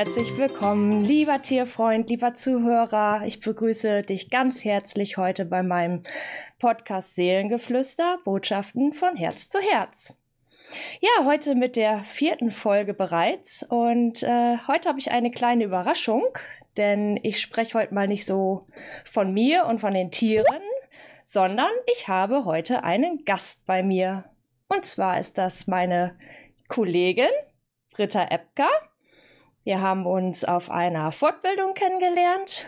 herzlich willkommen, lieber Tierfreund, lieber Zuhörer. Ich begrüße dich ganz herzlich heute bei meinem Podcast Seelengeflüster, Botschaften von Herz zu Herz. Ja, heute mit der vierten Folge bereits und äh, heute habe ich eine kleine Überraschung, denn ich spreche heute mal nicht so von mir und von den Tieren, sondern ich habe heute einen Gast bei mir. Und zwar ist das meine Kollegin Britta Epka. Wir haben uns auf einer Fortbildung kennengelernt.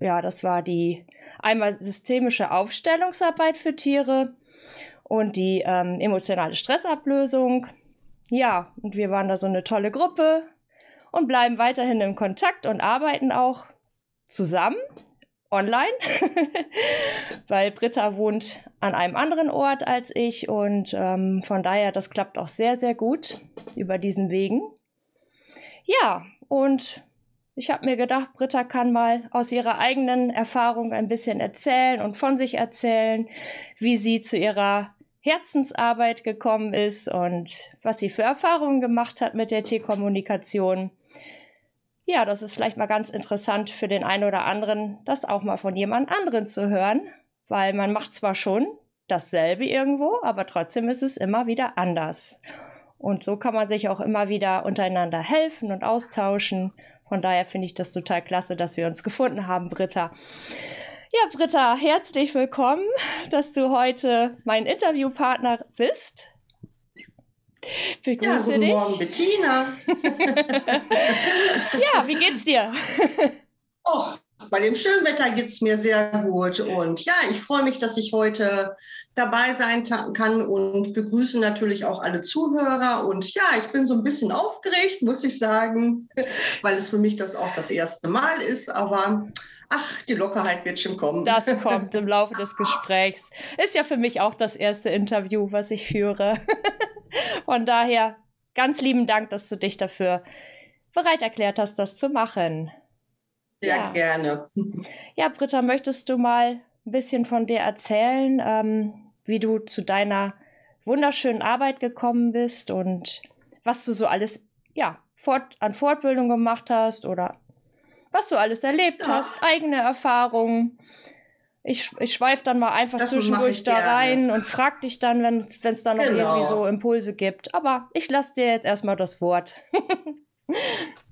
Ja, das war die einmal systemische Aufstellungsarbeit für Tiere und die ähm, emotionale Stressablösung. Ja, und wir waren da so eine tolle Gruppe und bleiben weiterhin im Kontakt und arbeiten auch zusammen online, weil Britta wohnt an einem anderen Ort als ich und ähm, von daher, das klappt auch sehr, sehr gut über diesen Wegen. Ja, und ich habe mir gedacht, Britta kann mal aus ihrer eigenen Erfahrung ein bisschen erzählen und von sich erzählen, wie sie zu ihrer Herzensarbeit gekommen ist und was sie für Erfahrungen gemacht hat mit der Tierkommunikation. Ja, das ist vielleicht mal ganz interessant für den einen oder anderen, das auch mal von jemand anderen zu hören, weil man macht zwar schon dasselbe irgendwo, aber trotzdem ist es immer wieder anders. Und so kann man sich auch immer wieder untereinander helfen und austauschen. Von daher finde ich das total klasse, dass wir uns gefunden haben, Britta. Ja, Britta, herzlich willkommen, dass du heute mein Interviewpartner bist. Begrüße ja, guten dich. Morgen, Bettina. ja, wie geht's dir? Oh, bei dem schönen Wetter geht es mir sehr gut. Und ja, ich freue mich, dass ich heute dabei sein kann und begrüße natürlich auch alle Zuhörer. Und ja, ich bin so ein bisschen aufgeregt, muss ich sagen, weil es für mich das auch das erste Mal ist. Aber ach, die Lockerheit wird schon kommen. Das kommt im Laufe des Gesprächs. Ist ja für mich auch das erste Interview, was ich führe. Von daher ganz lieben Dank, dass du dich dafür bereit erklärt hast, das zu machen. Sehr ja. gerne. Ja, Britta, möchtest du mal ein bisschen von dir erzählen, ähm, wie du zu deiner wunderschönen Arbeit gekommen bist und was du so alles ja, fort, an Fortbildung gemacht hast oder was du alles erlebt ja. hast, eigene Erfahrungen. Ich, ich schweife dann mal einfach das zwischendurch da rein und frag dich dann, wenn es da noch genau. irgendwie so Impulse gibt. Aber ich lasse dir jetzt erstmal das Wort.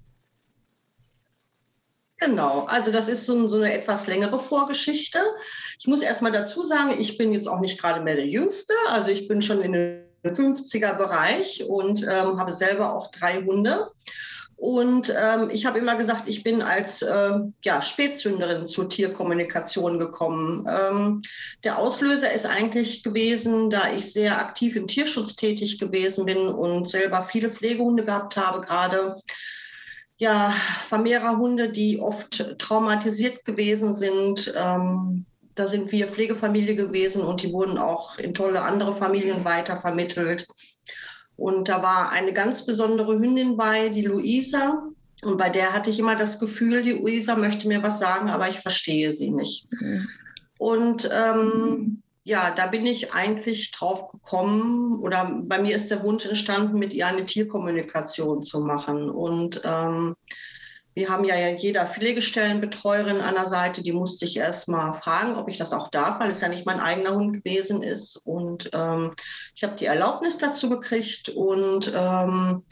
Genau, also das ist so, so, eine etwas längere Vorgeschichte. Ich muss erstmal dazu sagen, ich bin jetzt auch nicht gerade mehr der Jüngste, also ich bin schon in den 50er Bereich und ähm, habe selber auch drei Hunde. Und ähm, ich habe immer gesagt, ich bin als äh, ja, Spätzünderin zur Tierkommunikation gekommen. Ähm, der Auslöser ist eigentlich gewesen, da ich sehr aktiv im Tierschutz tätig gewesen bin und selber viele Pflegehunde gehabt habe, gerade ja, Vermehrerhunde, die oft traumatisiert gewesen sind. Ähm, da sind wir Pflegefamilie gewesen und die wurden auch in tolle andere Familien weitervermittelt. Und da war eine ganz besondere Hündin bei, die Luisa. Und bei der hatte ich immer das Gefühl, die Luisa möchte mir was sagen, aber ich verstehe sie nicht. Mhm. Und ähm, ja, da bin ich eigentlich drauf gekommen oder bei mir ist der Wunsch entstanden, mit ihr eine Tierkommunikation zu machen. Und ähm, wir haben ja jeder Pflegestellenbetreuerin an der Seite, die musste ich erst mal fragen, ob ich das auch darf, weil es ja nicht mein eigener Hund gewesen ist. Und ähm, ich habe die Erlaubnis dazu gekriegt und ähm,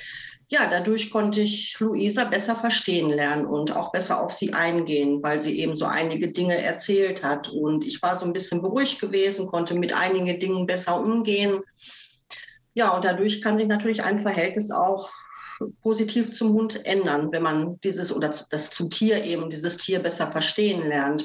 ja, dadurch konnte ich Luisa besser verstehen lernen und auch besser auf sie eingehen, weil sie eben so einige Dinge erzählt hat. Und ich war so ein bisschen beruhigt gewesen, konnte mit einigen Dingen besser umgehen. Ja, und dadurch kann sich natürlich ein Verhältnis auch positiv zum Hund ändern, wenn man dieses oder das zum Tier eben, dieses Tier besser verstehen lernt.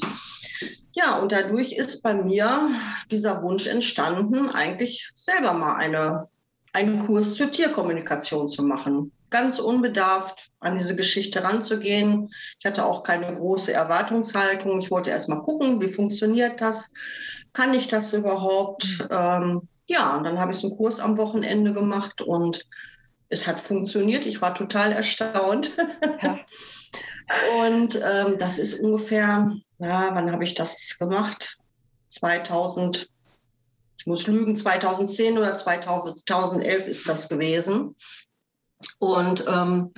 Ja, und dadurch ist bei mir dieser Wunsch entstanden, eigentlich selber mal eine, einen Kurs zur Tierkommunikation zu machen ganz unbedarft an diese Geschichte ranzugehen. Ich hatte auch keine große Erwartungshaltung. Ich wollte erst mal gucken, wie funktioniert das? Kann ich das überhaupt? Mhm. Ähm, ja, und dann habe ich so einen Kurs am Wochenende gemacht und es hat funktioniert. Ich war total erstaunt. Ja. und ähm, das ist ungefähr, ja, wann habe ich das gemacht? 2000, ich muss lügen, 2010 oder 2011 ist das gewesen. Und ähm,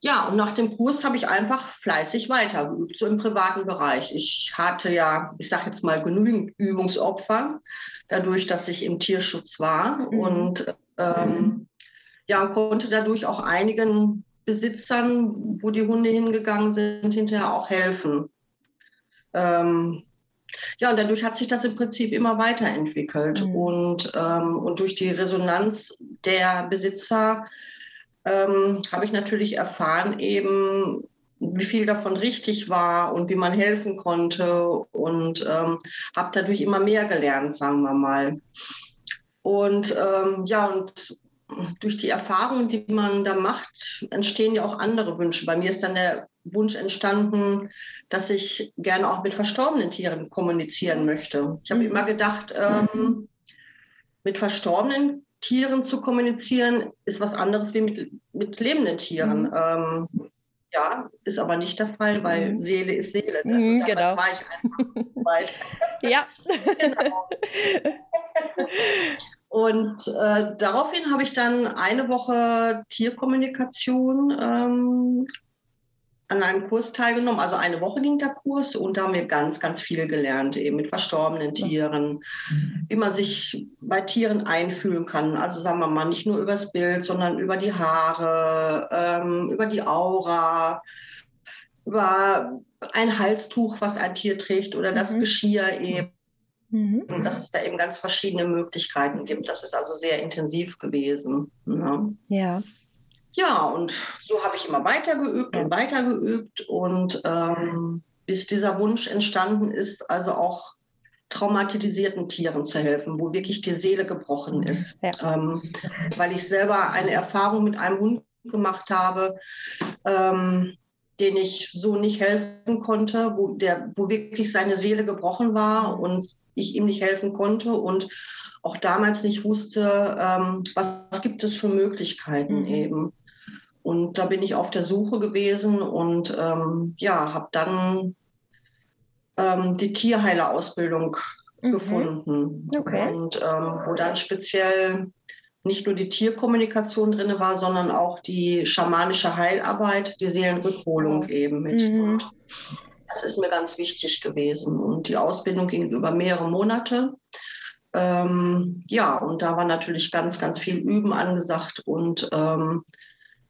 Ja, und nach dem Kurs habe ich einfach fleißig weitergeübt, so im privaten Bereich. Ich hatte ja, ich sage jetzt mal, genügend Übungsopfer, dadurch, dass ich im Tierschutz war mhm. und ähm, ja, konnte dadurch auch einigen Besitzern, wo die Hunde hingegangen sind, hinterher auch helfen. Ähm, ja, und dadurch hat sich das im Prinzip immer weiterentwickelt. Mhm. Und, ähm, und durch die Resonanz der Besitzer ähm, habe ich natürlich erfahren, eben, wie viel davon richtig war und wie man helfen konnte und ähm, habe dadurch immer mehr gelernt, sagen wir mal. Und ähm, ja, und durch die Erfahrungen, die man da macht, entstehen ja auch andere Wünsche. Bei mir ist dann der Wunsch entstanden, dass ich gerne auch mit verstorbenen Tieren kommunizieren möchte. Ich habe mhm. immer gedacht, ähm, mit verstorbenen Tieren zu kommunizieren, ist was anderes wie mit, mit lebenden Tieren. Mhm. Ähm, ja, ist aber nicht der Fall, weil mhm. Seele ist Seele. Ne? Mhm, genau. War ich einfach weit. ja. genau. Und äh, daraufhin habe ich dann eine Woche Tierkommunikation ähm, an einem Kurs teilgenommen. Also eine Woche ging der Kurs und da haben wir ganz, ganz viel gelernt, eben mit verstorbenen Tieren, wie man sich bei Tieren einfühlen kann. Also sagen wir mal, nicht nur übers Bild, sondern über die Haare, ähm, über die Aura, über ein Halstuch, was ein Tier trägt oder das mhm. Geschirr eben. Mhm. Und dass es da eben ganz verschiedene Möglichkeiten gibt. Das ist also sehr intensiv gewesen. Ne? Ja. Ja, und so habe ich immer weitergeübt und weitergeübt und ähm, bis dieser Wunsch entstanden ist, also auch traumatisierten Tieren zu helfen, wo wirklich die Seele gebrochen ist. Ja. Ähm, weil ich selber eine Erfahrung mit einem Hund gemacht habe, ähm, den ich so nicht helfen konnte, wo, der, wo wirklich seine Seele gebrochen war und ich ihm nicht helfen konnte und auch damals nicht wusste, ähm, was, was, gibt es für Möglichkeiten mhm. eben. Und da bin ich auf der Suche gewesen und ähm, ja, habe dann ähm, die Tierheilerausbildung mhm. gefunden. Okay. Und ähm, wo dann speziell nicht nur die Tierkommunikation drin war, sondern auch die schamanische Heilarbeit, die Seelenrückholung eben mit. Mhm. Und das ist mir ganz wichtig gewesen. Und die Ausbildung ging über mehrere Monate. Ähm, ja, und da war natürlich ganz, ganz viel Üben angesagt und ähm,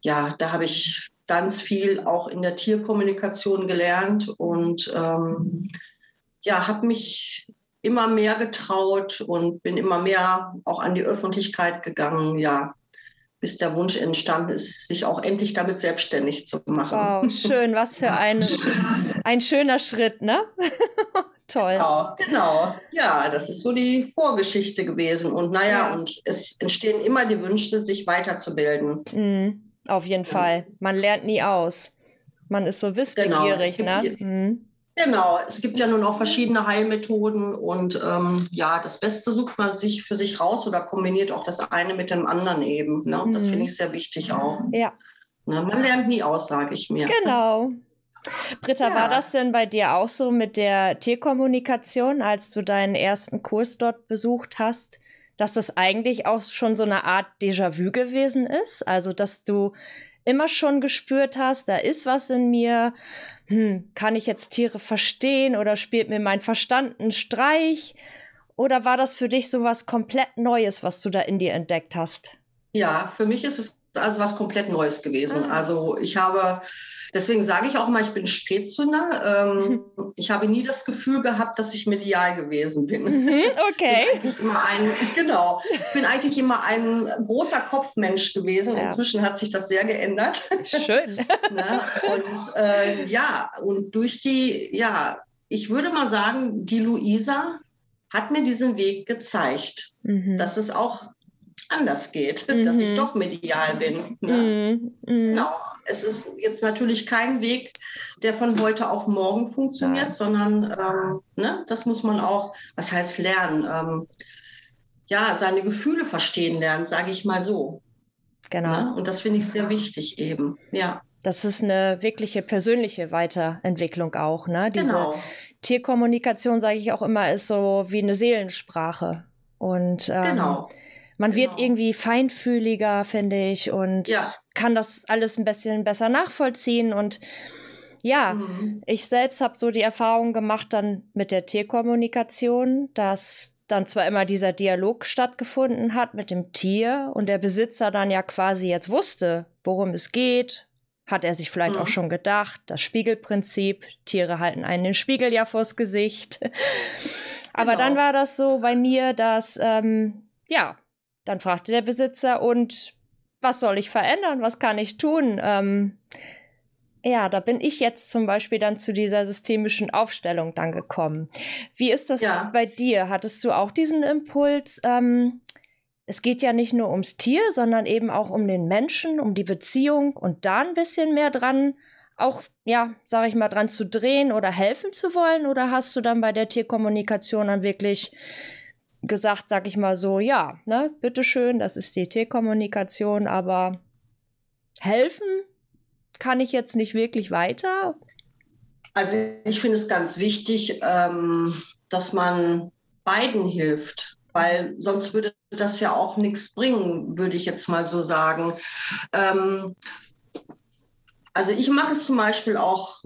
ja, da habe ich ganz viel auch in der Tierkommunikation gelernt und ähm, ja, habe mich immer mehr getraut und bin immer mehr auch an die Öffentlichkeit gegangen, ja, bis der Wunsch entstanden ist, sich auch endlich damit selbstständig zu machen. Wow, schön, was für ein, ein schöner Schritt, ne? Toll. Genau, genau. Ja, das ist so die Vorgeschichte gewesen. Und naja, ja. und es entstehen immer die Wünsche, sich weiterzubilden. Mhm. Auf jeden Fall. Man lernt nie aus. Man ist so wissbegierig, genau. ne? Mhm. Genau, es gibt ja nun auch verschiedene Heilmethoden und ähm, ja, das Beste sucht man sich für sich raus oder kombiniert auch das eine mit dem anderen eben. Ne? Das mhm. finde ich sehr wichtig auch. Ja. Ne? Man lernt nie aus, sage ich mir. Genau. Britta, ja. war das denn bei dir auch so mit der Tierkommunikation, als du deinen ersten Kurs dort besucht hast? Dass das eigentlich auch schon so eine Art Déjà-vu gewesen ist. Also, dass du immer schon gespürt hast, da ist was in mir. Hm, kann ich jetzt Tiere verstehen oder spielt mir mein Verstand einen Streich? Oder war das für dich so was komplett Neues, was du da in dir entdeckt hast? Ja, für mich ist es also was komplett Neues gewesen. Ah. Also ich habe Deswegen sage ich auch mal, ich bin Spätzünder. Ähm, ich habe nie das Gefühl gehabt, dass ich medial gewesen bin. Mhm, okay. Ich bin immer ein, genau. Ich bin eigentlich immer ein großer Kopfmensch gewesen. Ja. Inzwischen hat sich das sehr geändert. Schön. ne? Und äh, ja, und durch die, ja, ich würde mal sagen, die Luisa hat mir diesen Weg gezeigt, mhm. dass es auch anders geht, mhm. dass ich mhm. doch medial bin. Ne? Mhm. mhm. Genau es ist jetzt natürlich kein Weg, der von heute auf morgen funktioniert, ja. sondern ähm, ne, das muss man auch, was heißt lernen? Ähm, ja, seine Gefühle verstehen lernen, sage ich mal so. Genau. Ne? Und das finde ich sehr wichtig eben, ja. Das ist eine wirkliche persönliche Weiterentwicklung auch, ne? Diese genau. Tierkommunikation, sage ich auch immer, ist so wie eine Seelensprache. Und ähm, genau. Man genau. wird irgendwie feinfühliger, finde ich, und ja kann das alles ein bisschen besser nachvollziehen und ja, mhm. ich selbst habe so die Erfahrung gemacht dann mit der Tierkommunikation, dass dann zwar immer dieser Dialog stattgefunden hat mit dem Tier und der Besitzer dann ja quasi jetzt wusste, worum es geht, hat er sich vielleicht mhm. auch schon gedacht, das Spiegelprinzip, Tiere halten einen den Spiegel ja vors Gesicht. Aber genau. dann war das so bei mir, dass, ähm, ja, dann fragte der Besitzer, und was soll ich verändern? Was kann ich tun? Ähm, ja, da bin ich jetzt zum Beispiel dann zu dieser systemischen Aufstellung dann gekommen. Wie ist das ja. bei dir? Hattest du auch diesen Impuls? Ähm, es geht ja nicht nur ums Tier, sondern eben auch um den Menschen, um die Beziehung und da ein bisschen mehr dran, auch, ja, sag ich mal, dran zu drehen oder helfen zu wollen? Oder hast du dann bei der Tierkommunikation dann wirklich gesagt, sag ich mal so, ja, ne, bitteschön, das ist die Tierkommunikation, aber helfen kann ich jetzt nicht wirklich weiter? Also ich finde es ganz wichtig, ähm, dass man beiden hilft, weil sonst würde das ja auch nichts bringen, würde ich jetzt mal so sagen. Ähm, also ich mache es zum Beispiel auch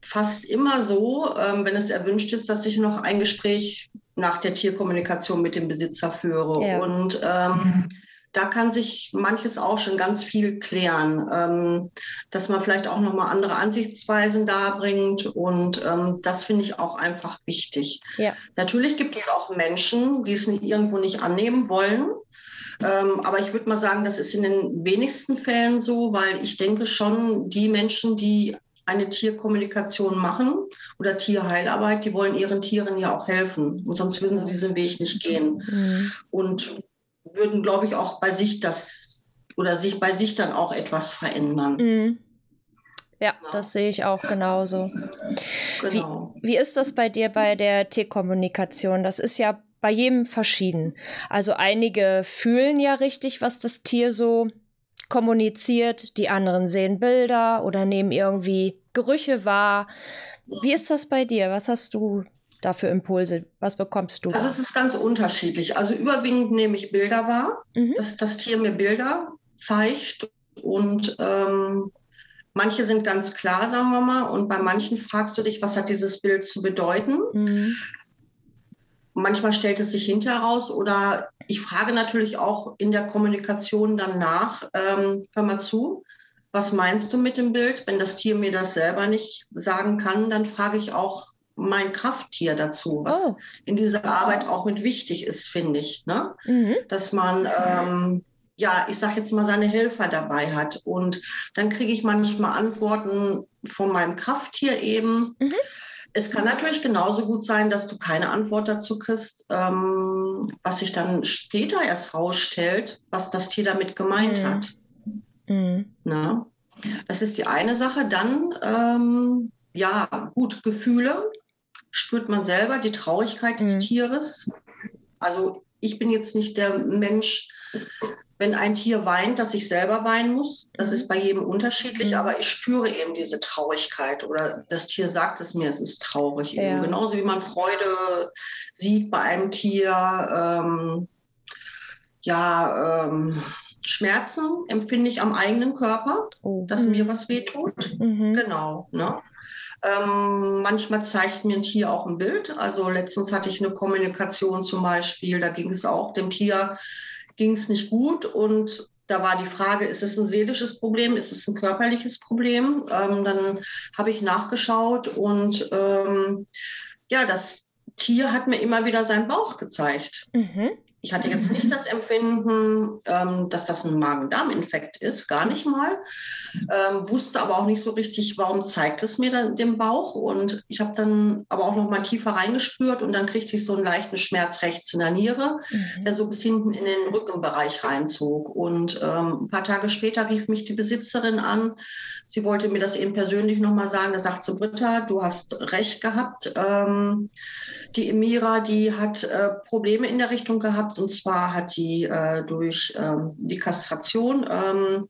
fast immer so, ähm, wenn es erwünscht ist, dass ich noch ein Gespräch nach der Tierkommunikation mit dem Besitzer führe. Ja. Und ähm, da kann sich manches auch schon ganz viel klären, ähm, dass man vielleicht auch nochmal andere Ansichtsweisen darbringt und ähm, das finde ich auch einfach wichtig. Ja. Natürlich gibt es auch Menschen, die es nicht, irgendwo nicht annehmen wollen. Ähm, aber ich würde mal sagen, das ist in den wenigsten Fällen so, weil ich denke schon, die Menschen, die eine Tierkommunikation machen oder Tierheilarbeit, die wollen ihren Tieren ja auch helfen. Und sonst würden sie diesen Weg nicht gehen. Mhm. Und würden, glaube ich, auch bei sich das oder sich bei sich dann auch etwas verändern. Mhm. Ja, genau. das sehe ich auch genauso. Genau. Wie, wie ist das bei dir bei der Tierkommunikation? Das ist ja bei jedem verschieden. Also einige fühlen ja richtig, was das Tier so kommuniziert, die anderen sehen Bilder oder nehmen irgendwie Gerüche wahr. Wie ist das bei dir? Was hast du da für Impulse? Was bekommst du? Also es ist ganz unterschiedlich. Also überwiegend nehme ich Bilder wahr, mhm. dass das Tier mir Bilder zeigt und ähm, manche sind ganz klar, sagen wir mal, und bei manchen fragst du dich, was hat dieses Bild zu bedeuten? Mhm. Manchmal stellt es sich hinterher raus oder ich frage natürlich auch in der Kommunikation danach, ähm, hör mal zu, was meinst du mit dem Bild? Wenn das Tier mir das selber nicht sagen kann, dann frage ich auch mein Krafttier dazu, was oh. in dieser Arbeit auch mit wichtig ist, finde ich. Ne? Mhm. Dass man, ähm, ja, ich sage jetzt mal, seine Helfer dabei hat. Und dann kriege ich manchmal Antworten von meinem Krafttier eben. Mhm. Es kann natürlich genauso gut sein, dass du keine Antwort dazu kriegst, ähm, was sich dann später erst rausstellt, was das Tier damit gemeint mhm. hat. Mhm. Na? Das ist die eine Sache. Dann, ähm, ja, gut, Gefühle spürt man selber, die Traurigkeit des mhm. Tieres. Also ich bin jetzt nicht der Mensch, wenn ein Tier weint, dass ich selber weinen muss. Das mhm. ist bei jedem unterschiedlich, mhm. aber ich spüre eben diese Traurigkeit oder das Tier sagt es mir, es ist traurig. Ja. Genauso wie man Freude sieht bei einem Tier. Ähm, ja, ähm, Schmerzen empfinde ich am eigenen Körper, oh. dass mir was wehtut. Mhm. Genau. Ne? Ähm, manchmal zeigt mir ein Tier auch ein Bild. Also letztens hatte ich eine Kommunikation zum Beispiel, da ging es auch, dem Tier ging es nicht gut und da war die Frage, ist es ein seelisches Problem, ist es ein körperliches Problem? Ähm, dann habe ich nachgeschaut und ähm, ja, das Tier hat mir immer wieder seinen Bauch gezeigt. Mhm. Ich hatte jetzt nicht das Empfinden, ähm, dass das ein Magen-Darm-Infekt ist, gar nicht mal. Ähm, wusste aber auch nicht so richtig, warum zeigt es mir dann den Bauch. Und ich habe dann aber auch noch mal tiefer reingespürt und dann kriegte ich so einen leichten Schmerz rechts in der Niere, mhm. der so bis hinten in den Rückenbereich reinzog. Und ähm, ein paar Tage später rief mich die Besitzerin an. Sie wollte mir das eben persönlich noch mal sagen. Da sagt sie, Britta, du hast recht gehabt. Ähm, die Emira, die hat äh, Probleme in der Richtung gehabt und zwar hat die äh, durch ähm, die Kastration ähm,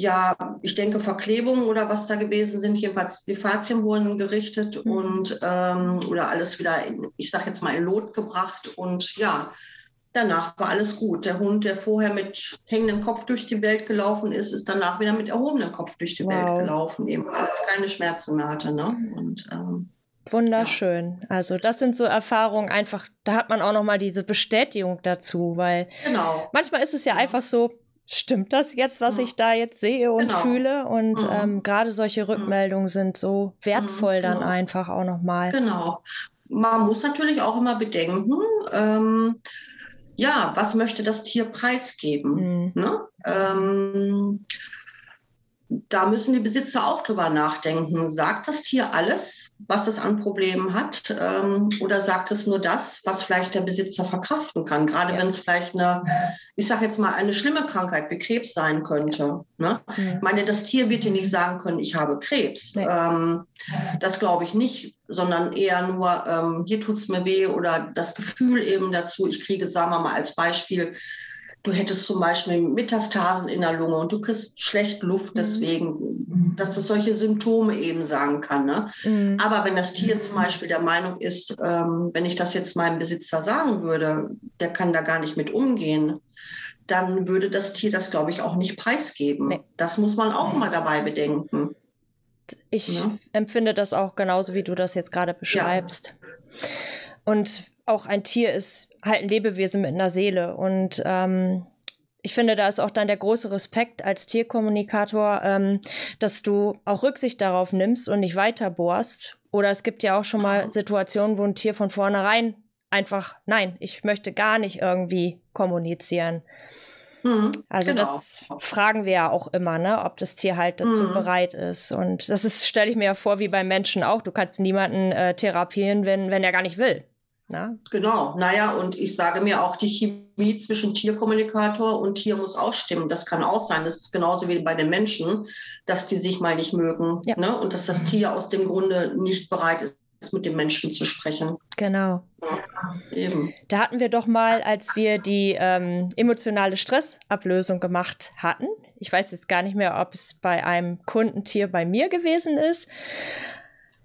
ja, ich denke Verklebungen oder was da gewesen sind. Jedenfalls die Fazien wurden gerichtet mhm. und ähm, oder alles wieder, in, ich sage jetzt mal in Lot gebracht und ja, danach war alles gut. Der Hund, der vorher mit hängendem Kopf durch die Welt gelaufen ist, ist danach wieder mit erhobenem Kopf durch die wow. Welt gelaufen, eben weil es keine Schmerzen mehr hatte. Ne? Und, ähm, Wunderschön. Ja. Also das sind so Erfahrungen einfach, da hat man auch noch mal diese Bestätigung dazu, weil genau. manchmal ist es ja, ja. einfach so, stimmt das jetzt, was ja. ich da jetzt sehe und genau. fühle? Und mhm. ähm, gerade solche mhm. Rückmeldungen sind so wertvoll mhm, genau. dann einfach auch noch mal. Genau. Man muss natürlich auch immer bedenken, ähm, ja, was möchte das Tier preisgeben? Mhm. Ne? Ähm, da müssen die Besitzer auch drüber nachdenken. Sagt das Tier alles, was es an Problemen hat? Ähm, oder sagt es nur das, was vielleicht der Besitzer verkraften kann? Gerade ja. wenn es vielleicht eine, ich sage jetzt mal, eine schlimme Krankheit wie Krebs sein könnte. Ne? Mhm. Ich meine, das Tier wird dir nicht sagen können, ich habe Krebs. Nee. Ähm, das glaube ich nicht, sondern eher nur, ähm, hier tut es mir weh oder das Gefühl eben dazu. Ich kriege, sagen wir mal als Beispiel, du hättest zum Beispiel Metastasen in der Lunge und du kriegst schlecht Luft mhm. deswegen, dass es solche Symptome eben sagen kann. Ne? Mhm. Aber wenn das Tier zum Beispiel der Meinung ist, ähm, wenn ich das jetzt meinem Besitzer sagen würde, der kann da gar nicht mit umgehen, dann würde das Tier das, glaube ich, auch nicht preisgeben. Nee. Das muss man auch mal dabei bedenken. Ich ja? empfinde das auch genauso, wie du das jetzt gerade beschreibst. Ja. Und auch ein Tier ist halt ein Lebewesen mit einer Seele. Und ähm, ich finde, da ist auch dann der große Respekt als Tierkommunikator, ähm, dass du auch Rücksicht darauf nimmst und nicht weiter bohrst. Oder es gibt ja auch schon mal Situationen, wo ein Tier von vornherein einfach, nein, ich möchte gar nicht irgendwie kommunizieren. Mhm, also genau. das fragen wir ja auch immer, ne, ob das Tier halt dazu mhm. bereit ist. Und das ist, stelle ich mir ja vor, wie beim Menschen auch. Du kannst niemanden äh, therapieren, wenn, wenn er gar nicht will. Na? Genau, naja, und ich sage mir auch, die Chemie zwischen Tierkommunikator und Tier muss auch stimmen. Das kann auch sein. Das ist genauso wie bei den Menschen, dass die sich mal nicht mögen ja. ne? und dass das Tier aus dem Grunde nicht bereit ist, mit dem Menschen zu sprechen. Genau. Ja, eben. Da hatten wir doch mal, als wir die ähm, emotionale Stressablösung gemacht hatten, ich weiß jetzt gar nicht mehr, ob es bei einem Kundentier bei mir gewesen ist,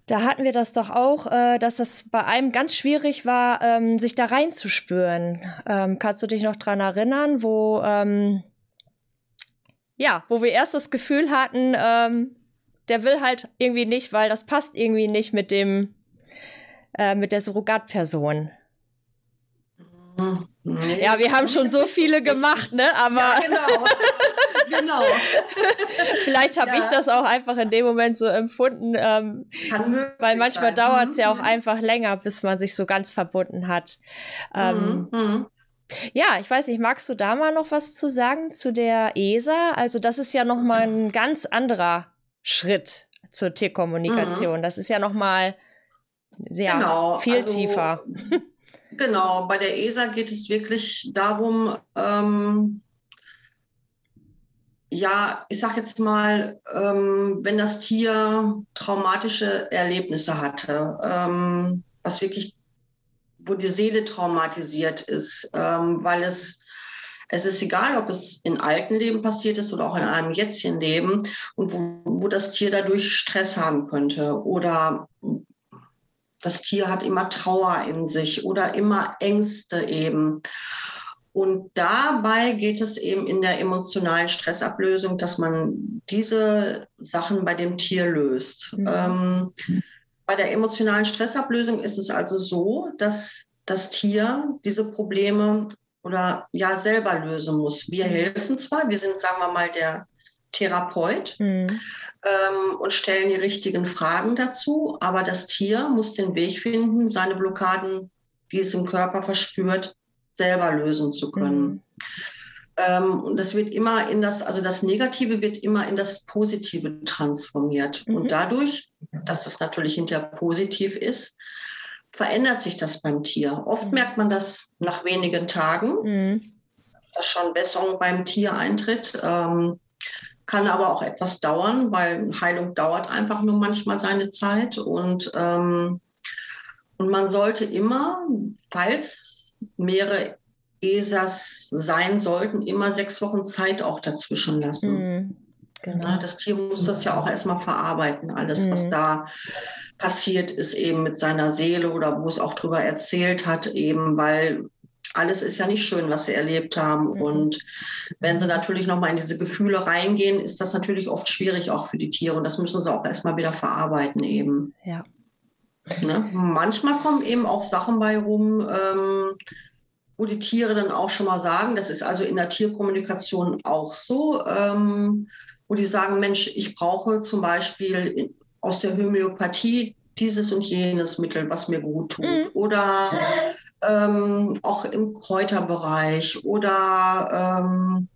da hatten wir das doch auch, äh, dass das bei einem ganz schwierig war, ähm, sich da reinzuspüren. Ähm, kannst du dich noch dran erinnern, wo, ähm, ja, wo wir erst das Gefühl hatten, ähm, der will halt irgendwie nicht, weil das passt irgendwie nicht mit dem, äh, mit der Surrogatperson. Mhm. Ja, wir haben schon so viele gemacht, ne? Aber ja, genau. genau. Vielleicht habe ja. ich das auch einfach in dem Moment so empfunden, ähm, weil manchmal dauert es ja auch mhm. einfach länger, bis man sich so ganz verbunden hat. Ähm, mhm. mhm. Ja, ich weiß nicht, magst du da mal noch was zu sagen zu der ESA? Also das ist ja noch mal ein ganz anderer Schritt zur Tierkommunikation. Mhm. Das ist ja noch mal ja, genau. viel also, tiefer. Genau, bei der ESA geht es wirklich darum, ähm, ja, ich sage jetzt mal, ähm, wenn das Tier traumatische Erlebnisse hatte, ähm, was wirklich, wo die Seele traumatisiert ist, ähm, weil es es ist egal, ob es in alten Leben passiert ist oder auch in einem jetzigen Leben und wo, wo das Tier dadurch Stress haben könnte oder das Tier hat immer Trauer in sich oder immer Ängste eben. Und dabei geht es eben in der emotionalen Stressablösung, dass man diese Sachen bei dem Tier löst. Mhm. Ähm, bei der emotionalen Stressablösung ist es also so, dass das Tier diese Probleme oder ja selber lösen muss. Wir mhm. helfen zwar, wir sind, sagen wir mal, der Therapeut mhm. ähm, und stellen die richtigen Fragen dazu, aber das Tier muss den Weg finden, seine Blockaden, die es im Körper verspürt, selber lösen zu können. Mhm. Ähm, und das wird immer in das, also das Negative wird immer in das Positive transformiert. Mhm. Und dadurch, dass es natürlich hinterher positiv ist, verändert sich das beim Tier. Oft mhm. merkt man das nach wenigen Tagen, mhm. dass schon Besserung beim Tier eintritt. Ähm, kann aber auch etwas dauern, weil Heilung dauert einfach nur manchmal seine Zeit. Und, ähm, und man sollte immer, falls mehrere ESAs sein sollten, immer sechs Wochen Zeit auch dazwischen lassen. Mhm, genau. das Tier muss das ja auch erstmal verarbeiten, alles, mhm. was da passiert ist, eben mit seiner Seele oder wo es auch drüber erzählt hat, eben weil alles ist ja nicht schön, was sie erlebt haben. Mhm. Und wenn sie natürlich nochmal in diese Gefühle reingehen, ist das natürlich oft schwierig auch für die Tiere. Und das müssen sie auch erstmal wieder verarbeiten eben. Ja. Ne? Manchmal kommen eben auch Sachen bei rum, ähm, wo die Tiere dann auch schon mal sagen, das ist also in der Tierkommunikation auch so, ähm, wo die sagen, Mensch, ich brauche zum Beispiel aus der Homöopathie dieses und jenes Mittel, was mir gut tut. Mhm. Oder ähm, auch im Kräuterbereich. Oder ähm,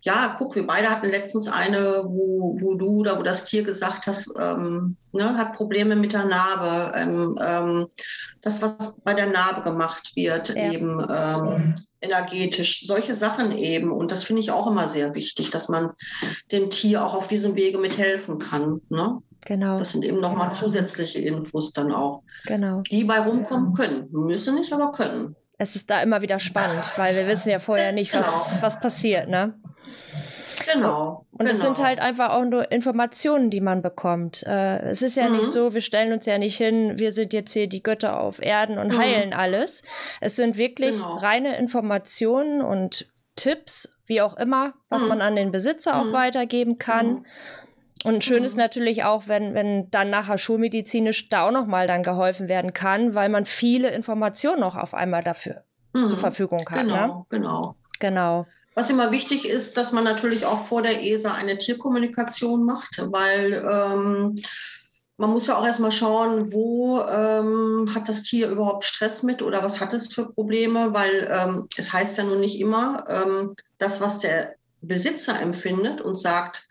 ja, guck, wir beide hatten letztens eine, wo, wo du oder wo das Tier gesagt hast, ähm, ne, hat Probleme mit der Narbe. Ähm, ähm, das, was bei der Narbe gemacht wird, ja. eben ähm, energetisch, solche Sachen eben. Und das finde ich auch immer sehr wichtig, dass man dem Tier auch auf diesem Wege mithelfen kann. Ne? Genau. Das sind eben nochmal zusätzliche Infos dann auch. Genau. Die bei rumkommen können. Müssen nicht, aber können. Es ist da immer wieder spannend, weil wir wissen ja vorher nicht, was, genau. was passiert, ne? Genau. Und es genau. sind halt einfach auch nur Informationen, die man bekommt. Äh, es ist ja mhm. nicht so, wir stellen uns ja nicht hin, wir sind jetzt hier die Götter auf Erden und mhm. heilen alles. Es sind wirklich genau. reine Informationen und Tipps, wie auch immer, was mhm. man an den Besitzer auch mhm. weitergeben kann. Und schön ist mhm. natürlich auch, wenn, wenn dann nachher schulmedizinisch da auch nochmal dann geholfen werden kann, weil man viele Informationen noch auf einmal dafür mhm. zur Verfügung hat. Genau, ne? genau. Genau. Was immer wichtig ist, dass man natürlich auch vor der ESA eine Tierkommunikation macht, weil ähm, man muss ja auch erstmal schauen, wo ähm, hat das Tier überhaupt Stress mit oder was hat es für Probleme, weil ähm, es heißt ja nun nicht immer, ähm, das, was der Besitzer empfindet und sagt,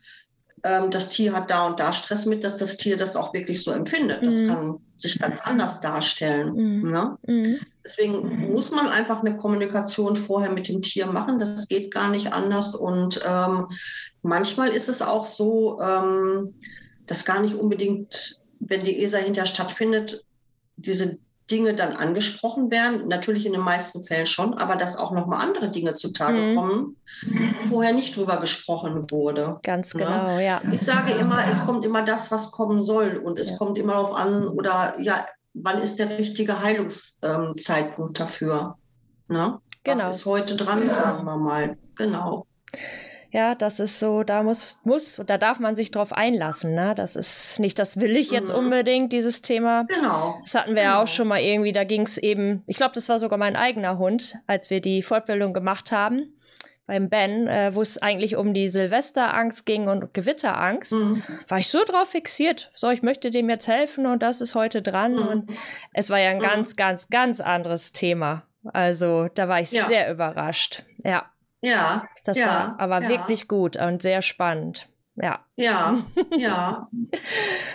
ähm, das Tier hat da und da Stress mit, dass das Tier das auch wirklich so empfindet. Das mhm. kann sich ganz anders darstellen. Mhm. Ne? Mhm. Deswegen muss man einfach eine Kommunikation vorher mit dem Tier machen. Das geht gar nicht anders. Und ähm, manchmal ist es auch so, ähm, dass gar nicht unbedingt, wenn die ESA hinterher stattfindet, diese Dinge dann angesprochen werden, natürlich in den meisten Fällen schon, aber dass auch nochmal andere Dinge zutage mhm. kommen, vorher nicht drüber gesprochen wurde. Ganz ne? genau, ja. Ich sage immer, es kommt immer das, was kommen soll und es ja. kommt immer darauf an, oder ja, wann ist der richtige Heilungszeitpunkt ähm, dafür? Ne? Genau. Was ist heute dran, sagen wir mal. Genau. Ja, das ist so, da muss, muss, da darf man sich drauf einlassen, ne? Das ist nicht, das will ich jetzt mhm. unbedingt, dieses Thema. Genau. Das hatten wir genau. ja auch schon mal irgendwie, da ging es eben, ich glaube, das war sogar mein eigener Hund, als wir die Fortbildung gemacht haben beim Ben, äh, wo es eigentlich um die Silvesterangst ging und Gewitterangst, mhm. war ich so drauf fixiert. So, ich möchte dem jetzt helfen und das ist heute dran. Mhm. Und es war ja ein mhm. ganz, ganz, ganz anderes Thema. Also da war ich ja. sehr überrascht. Ja. Ja. Das ja, war aber ja. wirklich gut und sehr spannend. Ja. Ja, ja.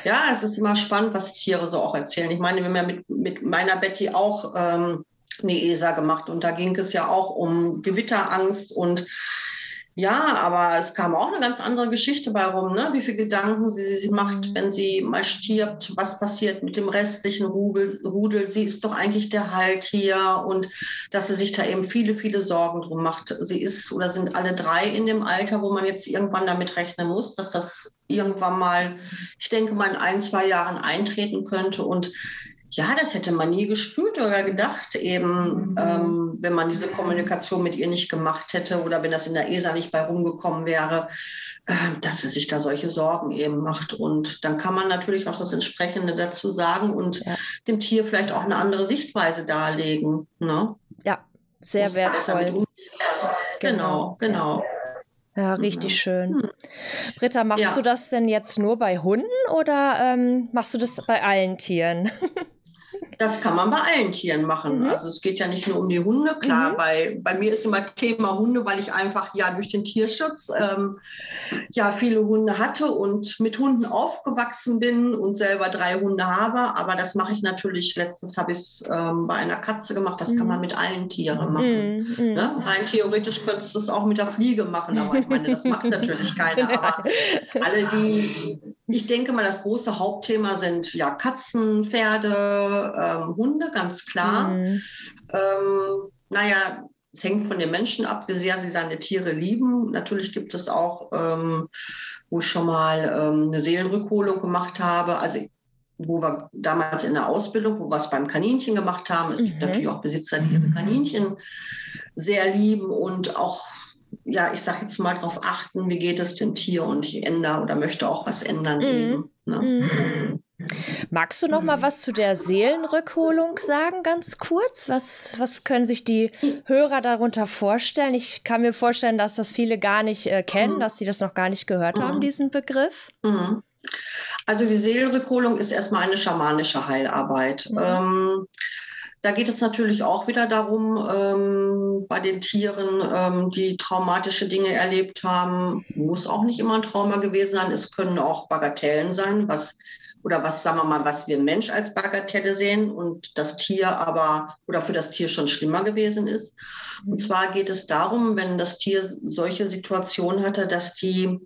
ja, es ist immer spannend, was Tiere so auch erzählen. Ich meine, wir haben ja mit, mit meiner Betty auch ähm, eine ESA gemacht und da ging es ja auch um Gewitterangst und ja, aber es kam auch eine ganz andere Geschichte bei rum, ne? wie viele Gedanken sie sich macht, mhm. wenn sie mal stirbt, was passiert mit dem restlichen Rudel, Rudel. Sie ist doch eigentlich der Halt hier und dass sie sich da eben viele, viele Sorgen drum macht. Sie ist oder sind alle drei in dem Alter, wo man jetzt irgendwann damit rechnen muss, dass das irgendwann mal, ich denke mal in ein, zwei Jahren eintreten könnte. Und ja, das hätte man nie gespürt oder gedacht, eben, mhm. ähm, wenn man diese Kommunikation mit ihr nicht gemacht hätte oder wenn das in der ESA nicht bei rumgekommen wäre, äh, dass sie sich da solche Sorgen eben macht. Und dann kann man natürlich auch das Entsprechende dazu sagen und ja. dem Tier vielleicht auch eine andere Sichtweise darlegen. Ne? Ja, sehr wertvoll. Genau, genau. genau. Ja, richtig mhm. schön. Hm. Britta, machst ja. du das denn jetzt nur bei Hunden oder ähm, machst du das bei allen Tieren? Das kann man bei allen Tieren machen. Mhm. Also es geht ja nicht nur um die Hunde. Klar, mhm. bei, bei mir ist immer Thema Hunde, weil ich einfach ja durch den Tierschutz ähm, ja viele Hunde hatte und mit Hunden aufgewachsen bin und selber drei Hunde habe. Aber das mache ich natürlich, letztens habe ich es ähm, bei einer Katze gemacht, das mhm. kann man mit allen Tieren machen. Mhm. Mhm. Ne? Rein theoretisch könntest du es auch mit der Fliege machen, aber ich meine, das macht natürlich keiner. Aber alle, die ich denke mal, das große Hauptthema sind ja Katzen, Pferde, ähm, Hunde, ganz klar. Mhm. Ähm, naja, es hängt von den Menschen ab, wie sehr sie seine Tiere lieben. Natürlich gibt es auch, ähm, wo ich schon mal ähm, eine Seelenrückholung gemacht habe, also wo wir damals in der Ausbildung, wo wir es beim Kaninchen gemacht haben. Es mhm. gibt natürlich auch Besitzer, die ihre Kaninchen sehr lieben und auch, ja, ich sage jetzt mal darauf achten, wie geht es dem Tier und ich ändere oder möchte auch was ändern mhm. eben. Ne? Mhm. Magst du noch mal was zu der Seelenrückholung sagen, ganz kurz? Was, was können sich die Hörer darunter vorstellen? Ich kann mir vorstellen, dass das viele gar nicht äh, kennen, mhm. dass sie das noch gar nicht gehört haben, mhm. diesen Begriff. Mhm. Also die Seelenrückholung ist erstmal eine schamanische Heilarbeit. Mhm. Ähm, da geht es natürlich auch wieder darum, ähm, bei den Tieren, ähm, die traumatische Dinge erlebt haben, muss auch nicht immer ein Trauma gewesen sein. Es können auch Bagatellen sein, was oder was, sagen wir mal, was wir Mensch als Bagatelle sehen und das Tier aber oder für das Tier schon schlimmer gewesen ist. Und zwar geht es darum, wenn das Tier solche Situationen hatte, dass die,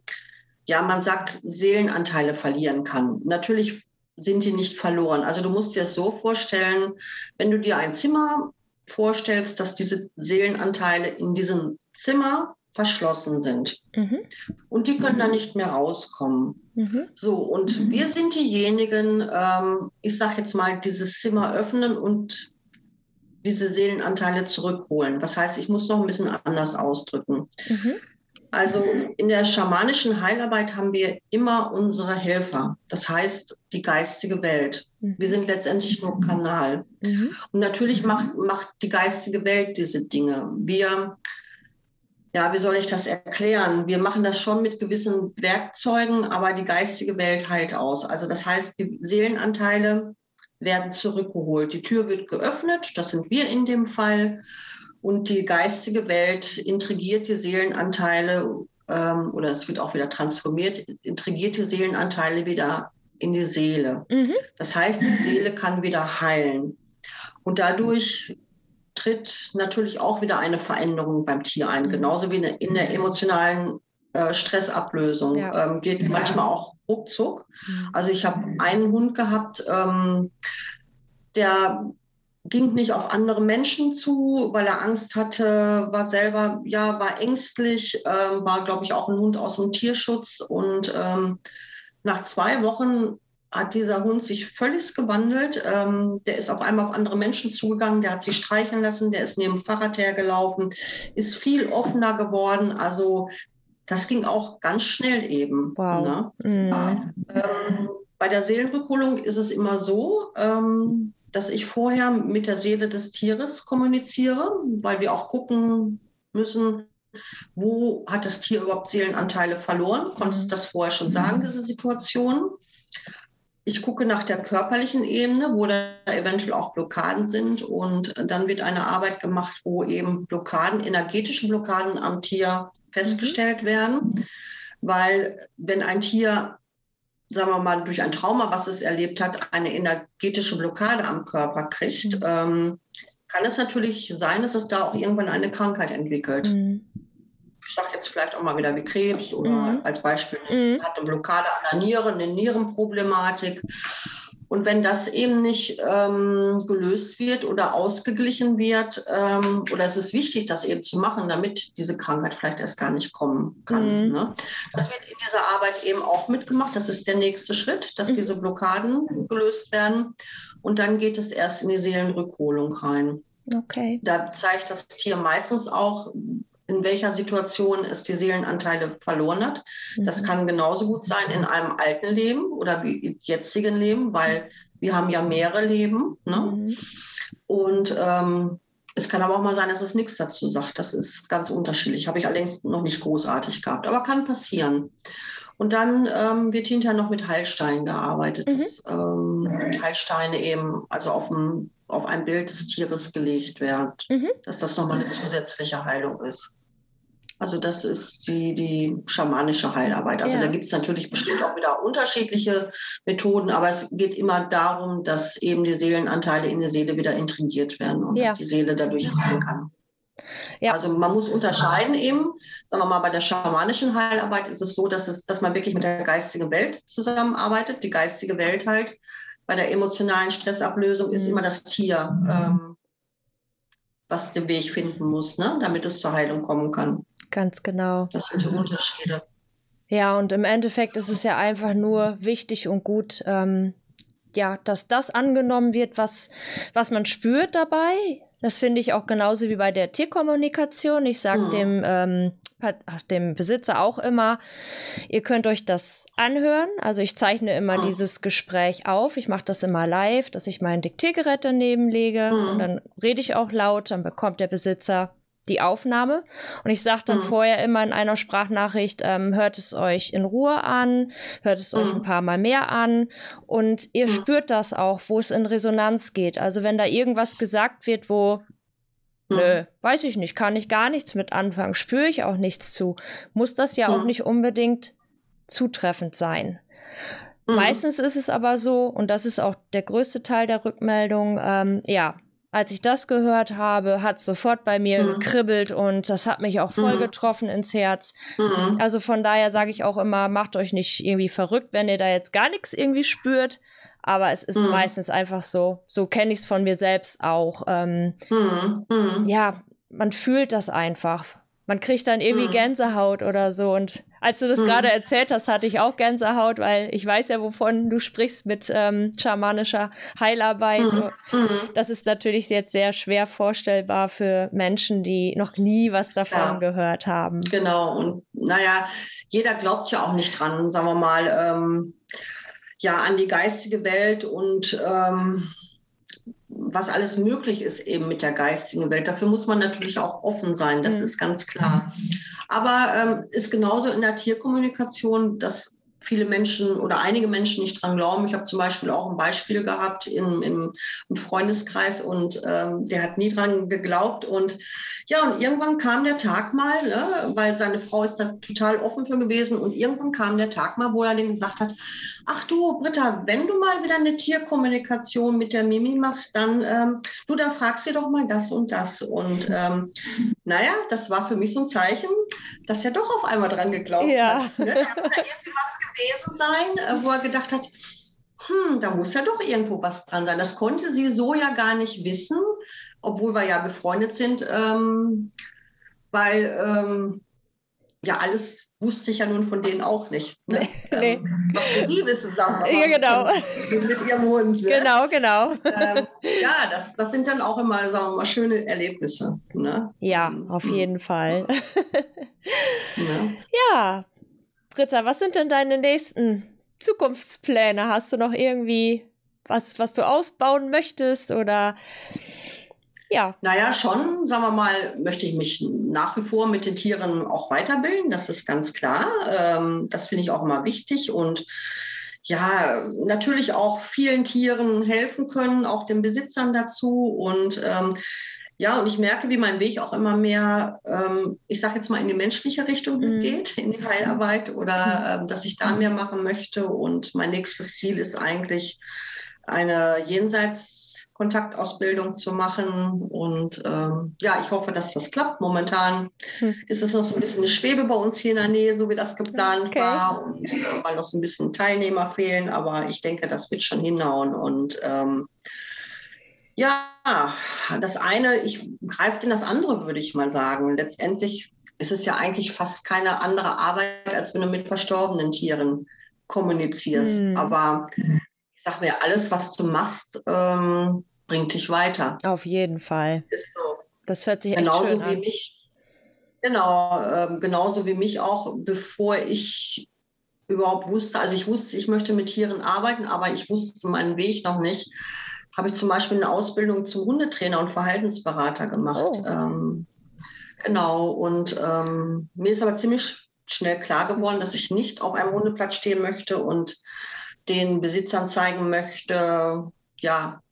ja, man sagt, Seelenanteile verlieren kann. Natürlich sind die nicht verloren. Also du musst dir es so vorstellen, wenn du dir ein Zimmer vorstellst, dass diese Seelenanteile in diesem Zimmer verschlossen sind. Mhm. Und die können mhm. dann nicht mehr rauskommen. Mhm. So, und mhm. wir sind diejenigen, ähm, ich sage jetzt mal, dieses Zimmer öffnen und diese Seelenanteile zurückholen. Das heißt, ich muss noch ein bisschen anders ausdrücken. Also in der schamanischen Heilarbeit haben wir immer unsere Helfer, das heißt die geistige Welt. Mhm. Wir sind letztendlich nur Kanal. Mhm. Und natürlich macht, macht die geistige Welt diese Dinge. Wir ja, wie soll ich das erklären? Wir machen das schon mit gewissen Werkzeugen, aber die geistige Welt heilt aus. Also das heißt, die Seelenanteile werden zurückgeholt. Die Tür wird geöffnet, das sind wir in dem Fall. Und die geistige Welt intrigiert die Seelenanteile ähm, oder es wird auch wieder transformiert, intrigiert die Seelenanteile wieder in die Seele. Mhm. Das heißt, die Seele kann wieder heilen. Und dadurch tritt natürlich auch wieder eine Veränderung beim Tier ein, mhm. genauso wie in der emotionalen äh, Stressablösung. Ja. Ähm, geht ja. manchmal auch ruckzuck. Mhm. Also ich habe einen Hund gehabt, ähm, der ging nicht auf andere Menschen zu, weil er Angst hatte, war selber, ja, war ängstlich, äh, war, glaube ich, auch ein Hund aus dem Tierschutz. Und ähm, nach zwei Wochen hat dieser Hund sich völlig gewandelt. Ähm, der ist auf einmal auf andere Menschen zugegangen, der hat sich streicheln lassen, der ist neben dem Fahrrad hergelaufen, ist viel offener geworden. Also das ging auch ganz schnell eben. Wow. Ne? Mhm. Ähm, bei der Seelenrückholung ist es immer so, ähm, dass ich vorher mit der Seele des Tieres kommuniziere, weil wir auch gucken müssen, wo hat das Tier überhaupt Seelenanteile verloren? Konntest das vorher schon sagen, diese Situation? Ich gucke nach der körperlichen Ebene, wo da eventuell auch Blockaden sind. Und dann wird eine Arbeit gemacht, wo eben Blockaden, energetische Blockaden am Tier festgestellt mhm. werden. Weil wenn ein Tier, sagen wir mal, durch ein Trauma, was es erlebt hat, eine energetische Blockade am Körper kriegt, mhm. ähm, kann es natürlich sein, dass es da auch irgendwann eine Krankheit entwickelt. Mhm ich sage jetzt vielleicht auch mal wieder wie Krebs oder mhm. als Beispiel mhm. hat eine Blockade an der Niere, eine Nierenproblematik. Und wenn das eben nicht ähm, gelöst wird oder ausgeglichen wird, ähm, oder es ist wichtig, das eben zu machen, damit diese Krankheit vielleicht erst gar nicht kommen kann. Mhm. Ne? Das wird in dieser Arbeit eben auch mitgemacht. Das ist der nächste Schritt, dass mhm. diese Blockaden gelöst werden. Und dann geht es erst in die Seelenrückholung rein. Okay. Da zeigt das Tier meistens auch, in welcher Situation es die Seelenanteile verloren hat. Das mhm. kann genauso gut sein in einem alten Leben oder wie jetzigen Leben, weil wir haben ja mehrere Leben. Ne? Mhm. Und ähm, es kann aber auch mal sein, dass es nichts dazu sagt. Das ist ganz unterschiedlich. Habe ich allerdings noch nicht großartig gehabt, aber kann passieren. Und dann ähm, wird hinterher noch mit Heilsteinen gearbeitet. Mhm. Dass, ähm, Heilsteine eben, also auf dem auf ein Bild des Tieres gelegt werden, mhm. dass das nochmal eine zusätzliche Heilung ist. Also das ist die, die schamanische Heilarbeit. Also ja. da gibt es natürlich bestimmt auch wieder unterschiedliche Methoden, aber es geht immer darum, dass eben die Seelenanteile in die Seele wieder intrigiert werden und ja. dass die Seele dadurch heilen kann. Ja. Also man muss unterscheiden eben, sagen wir mal, bei der schamanischen Heilarbeit ist es so, dass, es, dass man wirklich mit der geistigen Welt zusammenarbeitet. Die geistige Welt halt bei der emotionalen Stressablösung ist mhm. immer das Tier, ähm, was den Weg finden muss, ne? damit es zur Heilung kommen kann. Ganz genau. Das sind die Unterschiede. Ja, und im Endeffekt ist es ja einfach nur wichtig und gut, ähm, ja, dass das angenommen wird, was, was man spürt dabei. Das finde ich auch genauso wie bei der Tierkommunikation. Ich sage mhm. dem, ähm, dem Besitzer auch immer, ihr könnt euch das anhören. Also ich zeichne immer mhm. dieses Gespräch auf. Ich mache das immer live, dass ich mein Diktiergerät daneben lege mhm. und dann rede ich auch laut, dann bekommt der Besitzer die Aufnahme. Und ich sage dann mhm. vorher immer in einer Sprachnachricht, ähm, hört es euch in Ruhe an, hört es mhm. euch ein paar Mal mehr an und ihr mhm. spürt das auch, wo es in Resonanz geht. Also wenn da irgendwas gesagt wird, wo mhm. Nö, weiß ich nicht, kann ich gar nichts mit anfangen, spüre ich auch nichts zu, muss das ja auch mhm. nicht unbedingt zutreffend sein. Meistens ist es aber so, und das ist auch der größte Teil der Rückmeldung, ähm, ja, als ich das gehört habe, hat sofort bei mir mhm. gekribbelt und das hat mich auch voll mhm. getroffen ins Herz. Mhm. Also von daher sage ich auch immer, macht euch nicht irgendwie verrückt, wenn ihr da jetzt gar nichts irgendwie spürt. Aber es ist mhm. meistens einfach so. So kenne ich es von mir selbst auch. Ähm, mhm. Mhm. ja, man fühlt das einfach. Man kriegt dann irgendwie Gänsehaut oder so und als du das mhm. gerade erzählt hast, hatte ich auch Gänsehaut, weil ich weiß ja, wovon du sprichst mit ähm, schamanischer Heilarbeit. Mhm. mhm. Das ist natürlich jetzt sehr schwer vorstellbar für Menschen, die noch nie was davon ja. gehört haben. Genau. Und naja, jeder glaubt ja auch nicht dran, sagen wir mal, ähm, ja, an die geistige Welt und ähm, was alles möglich ist eben mit der geistigen Welt. Dafür muss man natürlich auch offen sein, das mhm. ist ganz klar. Aber ähm, ist genauso in der Tierkommunikation, dass viele Menschen oder einige Menschen nicht dran glauben. Ich habe zum Beispiel auch ein Beispiel gehabt in, im, im Freundeskreis und ähm, der hat nie dran geglaubt. Und ja, und irgendwann kam der Tag mal, ne, weil seine Frau ist da total offen für gewesen. Und irgendwann kam der Tag mal, wo er dem gesagt hat, ach du, Britta, wenn du mal wieder eine Tierkommunikation mit der Mimi machst, dann, ähm, du, dann fragst sie doch mal das und das. Und ähm, naja, das war für mich so ein Zeichen, dass er doch auf einmal dran geglaubt ja. hat. Ne? Da muss ja irgendwie was gewesen sein, äh, wo er gedacht hat, hm, da muss ja doch irgendwo was dran sein. Das konnte sie so ja gar nicht wissen obwohl wir ja befreundet sind, ähm, weil ähm, ja alles wusste ich ja nun von denen auch nicht. Ne? Nee. Ähm, was die wissen, sagen wir mal. Ja, genau. Mit, ihrem Hund. Ne? Genau, genau. Ähm, ja, das, das sind dann auch immer, sagen wir mal, schöne Erlebnisse. Ne? Ja, mhm. auf jeden Fall. ja. ja, Britta, was sind denn deine nächsten Zukunftspläne? Hast du noch irgendwie was, was du ausbauen möchtest oder ja. Naja, schon, sagen wir mal, möchte ich mich nach wie vor mit den Tieren auch weiterbilden, das ist ganz klar. Ähm, das finde ich auch immer wichtig und ja, natürlich auch vielen Tieren helfen können, auch den Besitzern dazu und ähm, ja, und ich merke, wie mein Weg auch immer mehr, ähm, ich sage jetzt mal, in die menschliche Richtung mhm. geht, in die Heilarbeit oder äh, dass ich da mehr machen möchte. Und mein nächstes Ziel ist eigentlich eine jenseits Kontaktausbildung zu machen. Und ähm, ja, ich hoffe, dass das klappt. Momentan hm. ist es noch so ein bisschen eine Schwebe bei uns hier in der Nähe, so wie das geplant okay. war. Und äh, weil noch so ein bisschen Teilnehmer fehlen. Aber ich denke, das wird schon hinhauen. Und ähm, ja, das eine, ich greife in das andere, würde ich mal sagen. Letztendlich ist es ja eigentlich fast keine andere Arbeit, als wenn du mit verstorbenen Tieren kommunizierst. Hm. Aber sag mir, alles, was du machst, ähm, bringt dich weiter. Auf jeden Fall. Ist so. Das hört sich genauso echt schön wie an. Mich, genau, ähm, genauso wie mich auch, bevor ich überhaupt wusste, also ich wusste, ich möchte mit Tieren arbeiten, aber ich wusste meinen Weg noch nicht, habe ich zum Beispiel eine Ausbildung zum Hundetrainer und Verhaltensberater gemacht. Oh. Ähm, genau, und ähm, mir ist aber ziemlich schnell klar geworden, dass ich nicht auf einem Hundeplatz stehen möchte und den Besitzern zeigen möchte, ja,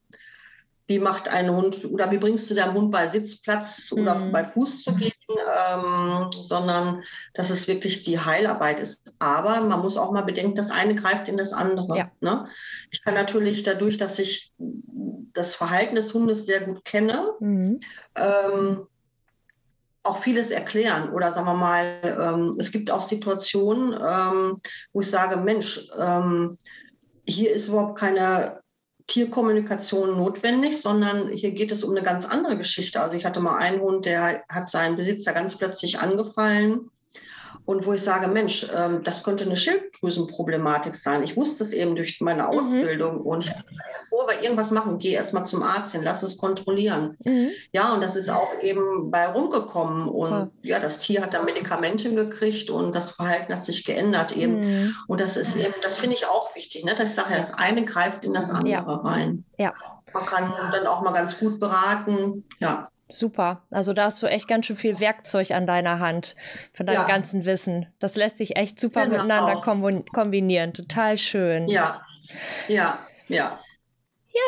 wie macht ein Hund oder wie bringst du deinen Hund bei Sitzplatz mhm. oder bei Fuß zu gehen, ähm, sondern dass es wirklich die Heilarbeit ist. Aber man muss auch mal bedenken, das eine greift in das andere. Ja. Ne? Ich kann natürlich dadurch, dass ich das Verhalten des Hundes sehr gut kenne, mhm. ähm, auch vieles erklären. Oder sagen wir mal, ähm, es gibt auch Situationen, ähm, wo ich sage, Mensch, ähm, hier ist überhaupt keine Tierkommunikation notwendig, sondern hier geht es um eine ganz andere Geschichte. Also ich hatte mal einen Hund, der hat seinen Besitzer ganz plötzlich angefallen und wo ich sage, Mensch, ähm, das könnte eine Schilddrüsenproblematik sein. Ich wusste es eben durch meine mhm. Ausbildung mhm. und ich habe bevor wir irgendwas machen, geh erst mal zum Arzt hin, lass es kontrollieren. Mhm. Ja, und das ist auch eben bei rumgekommen und ja. ja. das Tier hat dann Medikamente gekriegt und das Verhalten hat sich geändert eben. Mhm. Und das ist eben, das finde ich auch wichtig, ne? dass ich sage, das eine greift in das andere ja. rein. Ja. Man kann dann auch mal ganz gut beraten, ja. Super. Also da hast du echt ganz schön viel Werkzeug an deiner Hand von deinem ja. ganzen Wissen. Das lässt sich echt super genau. miteinander kombinieren. Total schön. Ja, ja, ja.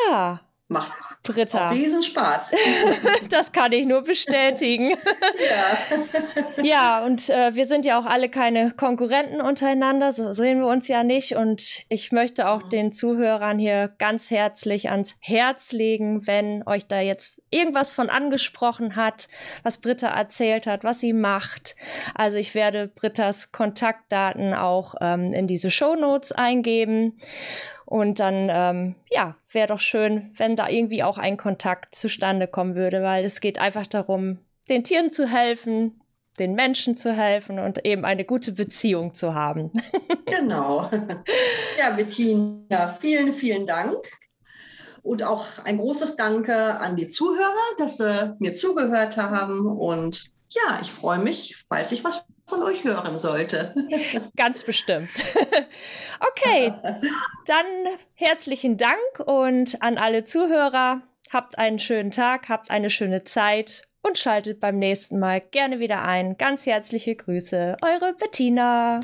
Ja. Macht Britta. Riesenspaß. das kann ich nur bestätigen. ja. ja, und äh, wir sind ja auch alle keine Konkurrenten untereinander, so sehen wir uns ja nicht. Und ich möchte auch den Zuhörern hier ganz herzlich ans Herz legen, wenn euch da jetzt irgendwas von angesprochen hat, was Britta erzählt hat, was sie macht. Also ich werde Brittas Kontaktdaten auch ähm, in diese Show Notes eingeben. Und dann, ähm, ja, wäre doch schön, wenn da irgendwie auch ein Kontakt zustande kommen würde, weil es geht einfach darum, den Tieren zu helfen, den Menschen zu helfen und eben eine gute Beziehung zu haben. genau. Ja, Bettina, vielen, vielen Dank. Und auch ein großes Danke an die Zuhörer, dass sie mir zugehört haben. Und ja, ich freue mich, falls ich was von euch hören sollte. Ganz bestimmt. okay, dann herzlichen Dank und an alle Zuhörer. Habt einen schönen Tag, habt eine schöne Zeit und schaltet beim nächsten Mal gerne wieder ein. Ganz herzliche Grüße, eure Bettina.